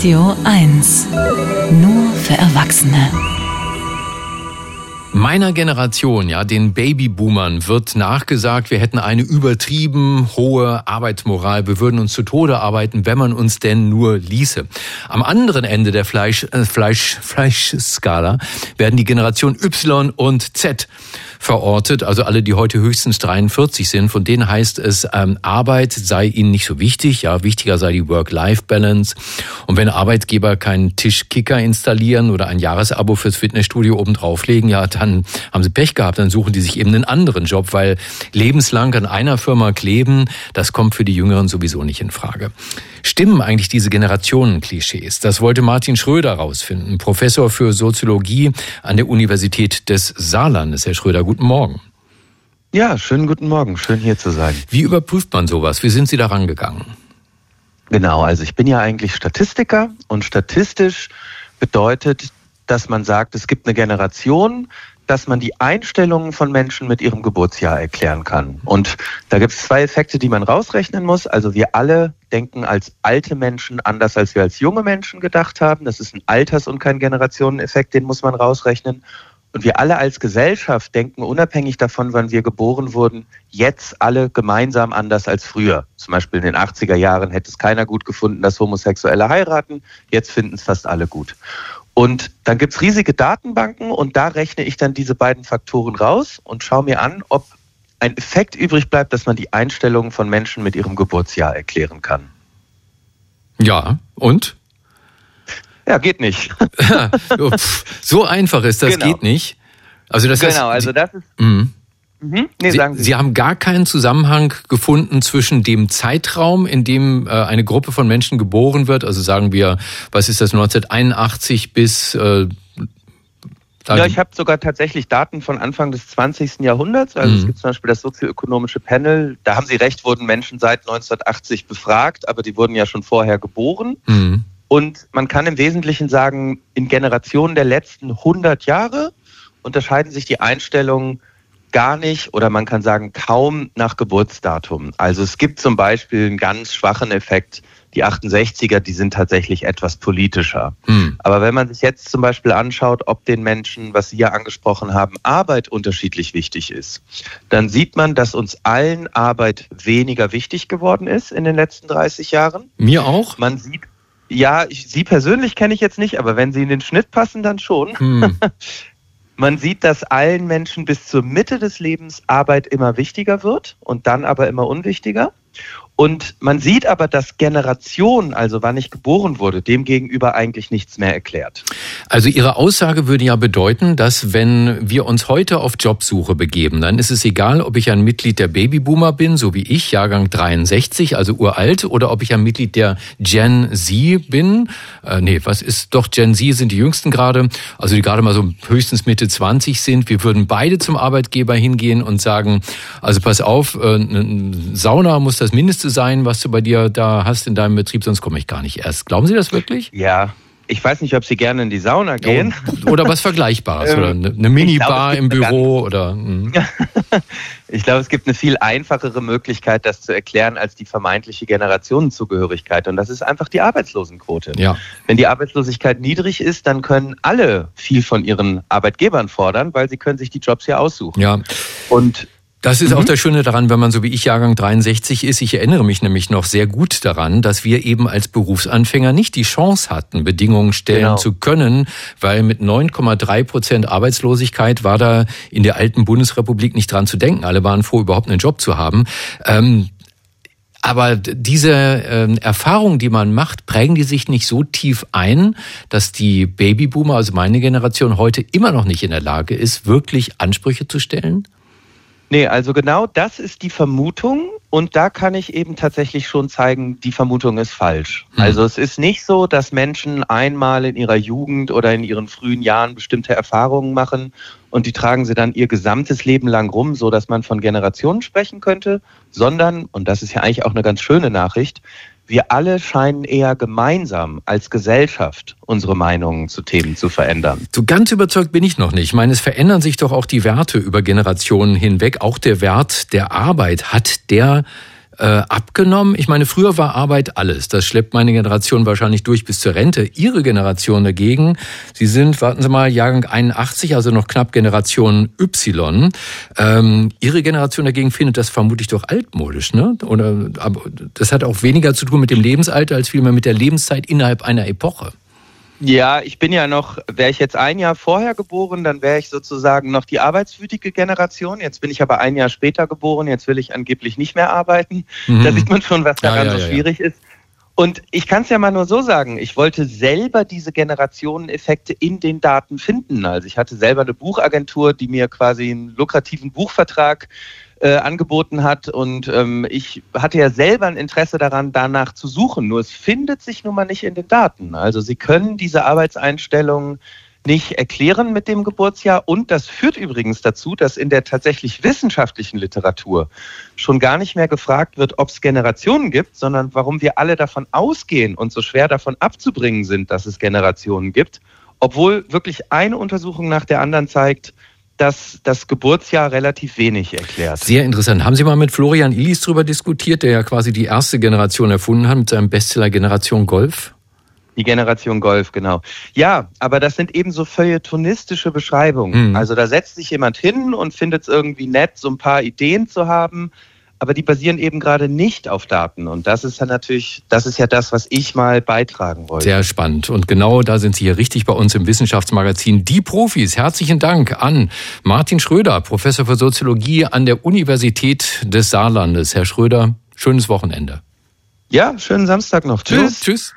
Radio 1. Nur für Erwachsene. Meiner Generation, ja, den Babyboomern wird nachgesagt, wir hätten eine übertrieben hohe Arbeitsmoral. Wir würden uns zu Tode arbeiten, wenn man uns denn nur ließe. Am anderen Ende der Fleisch, äh, Fleisch, Fleischskala werden die Generation Y und Z verortet, also alle, die heute höchstens 43 sind. Von denen heißt es, ähm, Arbeit sei ihnen nicht so wichtig. Ja, wichtiger sei die Work-Life-Balance. Und wenn Arbeitgeber keinen Tischkicker installieren oder ein Jahresabo fürs Fitnessstudio oben drauflegen, ja, dann haben sie Pech gehabt. Dann suchen die sich eben einen anderen Job, weil lebenslang an einer Firma kleben, das kommt für die Jüngeren sowieso nicht in Frage. Stimmen eigentlich diese Generationenklischees? Das wollte Martin Schröder rausfinden, Professor für Soziologie an der Universität des Saarlandes. Herr Schröder, guten Morgen. Ja, schönen guten Morgen. Schön hier zu sein. Wie überprüft man sowas? Wie sind Sie da rangegangen? Genau, also ich bin ja eigentlich Statistiker und statistisch bedeutet, dass man sagt, es gibt eine Generation, dass man die Einstellungen von Menschen mit ihrem Geburtsjahr erklären kann. Und da gibt es zwei Effekte, die man rausrechnen muss. Also wir alle denken als alte Menschen anders, als wir als junge Menschen gedacht haben. Das ist ein Alters- und kein Generationeneffekt, den muss man rausrechnen. Und wir alle als Gesellschaft denken unabhängig davon, wann wir geboren wurden, jetzt alle gemeinsam anders als früher. Zum Beispiel in den 80er Jahren hätte es keiner gut gefunden, dass Homosexuelle heiraten. Jetzt finden es fast alle gut. Und dann gibt es riesige Datenbanken und da rechne ich dann diese beiden Faktoren raus und schaue mir an, ob ein Effekt übrig bleibt, dass man die Einstellungen von Menschen mit ihrem Geburtsjahr erklären kann. Ja, und? Ja, geht nicht. so einfach ist das, genau. geht nicht. Also das genau, heißt, also das ist. Mhm. Mhm. Nee, Sie, Sie. Sie, haben gar keinen Zusammenhang gefunden zwischen dem Zeitraum, in dem äh, eine Gruppe von Menschen geboren wird, also sagen wir, was ist das, 1981 bis äh, ja, ich habe sogar tatsächlich Daten von Anfang des 20. Jahrhunderts. Also mhm. es gibt zum Beispiel das sozioökonomische Panel. Da haben Sie recht, wurden Menschen seit 1980 befragt, aber die wurden ja schon vorher geboren. Mhm. Und man kann im Wesentlichen sagen, in Generationen der letzten 100 Jahre unterscheiden sich die Einstellungen gar nicht oder man kann sagen kaum nach Geburtsdatum. Also es gibt zum Beispiel einen ganz schwachen Effekt. Die 68er, die sind tatsächlich etwas politischer. Hm. Aber wenn man sich jetzt zum Beispiel anschaut, ob den Menschen, was Sie ja angesprochen haben, Arbeit unterschiedlich wichtig ist, dann sieht man, dass uns allen Arbeit weniger wichtig geworden ist in den letzten 30 Jahren. Mir auch? Man sieht ja, ich, Sie persönlich kenne ich jetzt nicht, aber wenn Sie in den Schnitt passen, dann schon. Hm. Man sieht, dass allen Menschen bis zur Mitte des Lebens Arbeit immer wichtiger wird und dann aber immer unwichtiger. Und man sieht aber, dass Generation, also wann ich geboren wurde, dem gegenüber eigentlich nichts mehr erklärt. Also Ihre Aussage würde ja bedeuten, dass wenn wir uns heute auf Jobsuche begeben, dann ist es egal, ob ich ein Mitglied der Babyboomer bin, so wie ich, Jahrgang 63, also uralt, oder ob ich ein Mitglied der Gen Z bin. Äh, nee, was ist doch Gen Z sind die jüngsten gerade, also die gerade mal so höchstens Mitte 20 sind. Wir würden beide zum Arbeitgeber hingehen und sagen, also pass auf, äh, Sauna muss das mindestens sein, was du bei dir da hast in deinem Betrieb, sonst komme ich gar nicht erst. Glauben Sie das wirklich? Ja. Ich weiß nicht, ob Sie gerne in die Sauna gehen. Oder was Vergleichbares. oder eine Minibar im Büro oder. Hm. ich glaube, es gibt eine viel einfachere Möglichkeit, das zu erklären, als die vermeintliche Generationenzugehörigkeit. Und das ist einfach die Arbeitslosenquote. Ja. Wenn die Arbeitslosigkeit niedrig ist, dann können alle viel von ihren Arbeitgebern fordern, weil sie können sich die Jobs ja aussuchen. Ja. Und das ist mhm. auch das Schöne daran, wenn man so wie ich Jahrgang 63 ist. Ich erinnere mich nämlich noch sehr gut daran, dass wir eben als Berufsanfänger nicht die Chance hatten, Bedingungen stellen genau. zu können, weil mit 9,3 Prozent Arbeitslosigkeit war da in der alten Bundesrepublik nicht dran zu denken. Alle waren froh, überhaupt einen Job zu haben. Ähm, aber diese äh, Erfahrungen, die man macht, prägen die sich nicht so tief ein, dass die Babyboomer, also meine Generation, heute immer noch nicht in der Lage ist, wirklich Ansprüche zu stellen? Nee, also genau das ist die Vermutung und da kann ich eben tatsächlich schon zeigen, die Vermutung ist falsch. Hm. Also es ist nicht so, dass Menschen einmal in ihrer Jugend oder in ihren frühen Jahren bestimmte Erfahrungen machen und die tragen sie dann ihr gesamtes Leben lang rum, so dass man von Generationen sprechen könnte, sondern, und das ist ja eigentlich auch eine ganz schöne Nachricht, wir alle scheinen eher gemeinsam als Gesellschaft unsere Meinungen zu Themen zu verändern. So ganz überzeugt bin ich noch nicht. Ich meine, es verändern sich doch auch die Werte über Generationen hinweg. Auch der Wert der Arbeit hat der äh, abgenommen? Ich meine, früher war Arbeit alles. Das schleppt meine Generation wahrscheinlich durch bis zur Rente. Ihre Generation dagegen, Sie sind, warten Sie mal, Jahrgang 81, also noch knapp Generation Y. Ähm, Ihre Generation dagegen findet das vermutlich doch altmodisch, ne? Oder aber das hat auch weniger zu tun mit dem Lebensalter als vielmehr mit der Lebenszeit innerhalb einer Epoche. Ja, ich bin ja noch, wäre ich jetzt ein Jahr vorher geboren, dann wäre ich sozusagen noch die arbeitswütige Generation. Jetzt bin ich aber ein Jahr später geboren, jetzt will ich angeblich nicht mehr arbeiten. Mhm. Da sieht man schon, was daran ja, ja, so schwierig ja. ist. Und ich kann es ja mal nur so sagen, ich wollte selber diese Generationeneffekte in den Daten finden. Also ich hatte selber eine Buchagentur, die mir quasi einen lukrativen Buchvertrag äh, angeboten hat. Und ähm, ich hatte ja selber ein Interesse daran, danach zu suchen. Nur es findet sich nun mal nicht in den Daten. Also Sie können diese Arbeitseinstellungen nicht erklären mit dem Geburtsjahr. Und das führt übrigens dazu, dass in der tatsächlich wissenschaftlichen Literatur schon gar nicht mehr gefragt wird, ob es Generationen gibt, sondern warum wir alle davon ausgehen und so schwer davon abzubringen sind, dass es Generationen gibt. Obwohl wirklich eine Untersuchung nach der anderen zeigt, dass das Geburtsjahr relativ wenig erklärt. Sehr interessant. Haben Sie mal mit Florian Illis darüber diskutiert, der ja quasi die erste Generation erfunden hat mit seinem Bestseller Generation Golf? Die Generation Golf, genau. Ja, aber das sind eben so feuilletonistische Beschreibungen. Mhm. Also da setzt sich jemand hin und findet es irgendwie nett, so ein paar Ideen zu haben, aber die basieren eben gerade nicht auf Daten. Und das ist ja natürlich, das ist ja das, was ich mal beitragen wollte. Sehr spannend. Und genau da sind Sie hier richtig bei uns im Wissenschaftsmagazin Die Profis. Herzlichen Dank an Martin Schröder, Professor für Soziologie an der Universität des Saarlandes. Herr Schröder, schönes Wochenende. Ja, schönen Samstag noch. Tschüss. Ja, tschüss.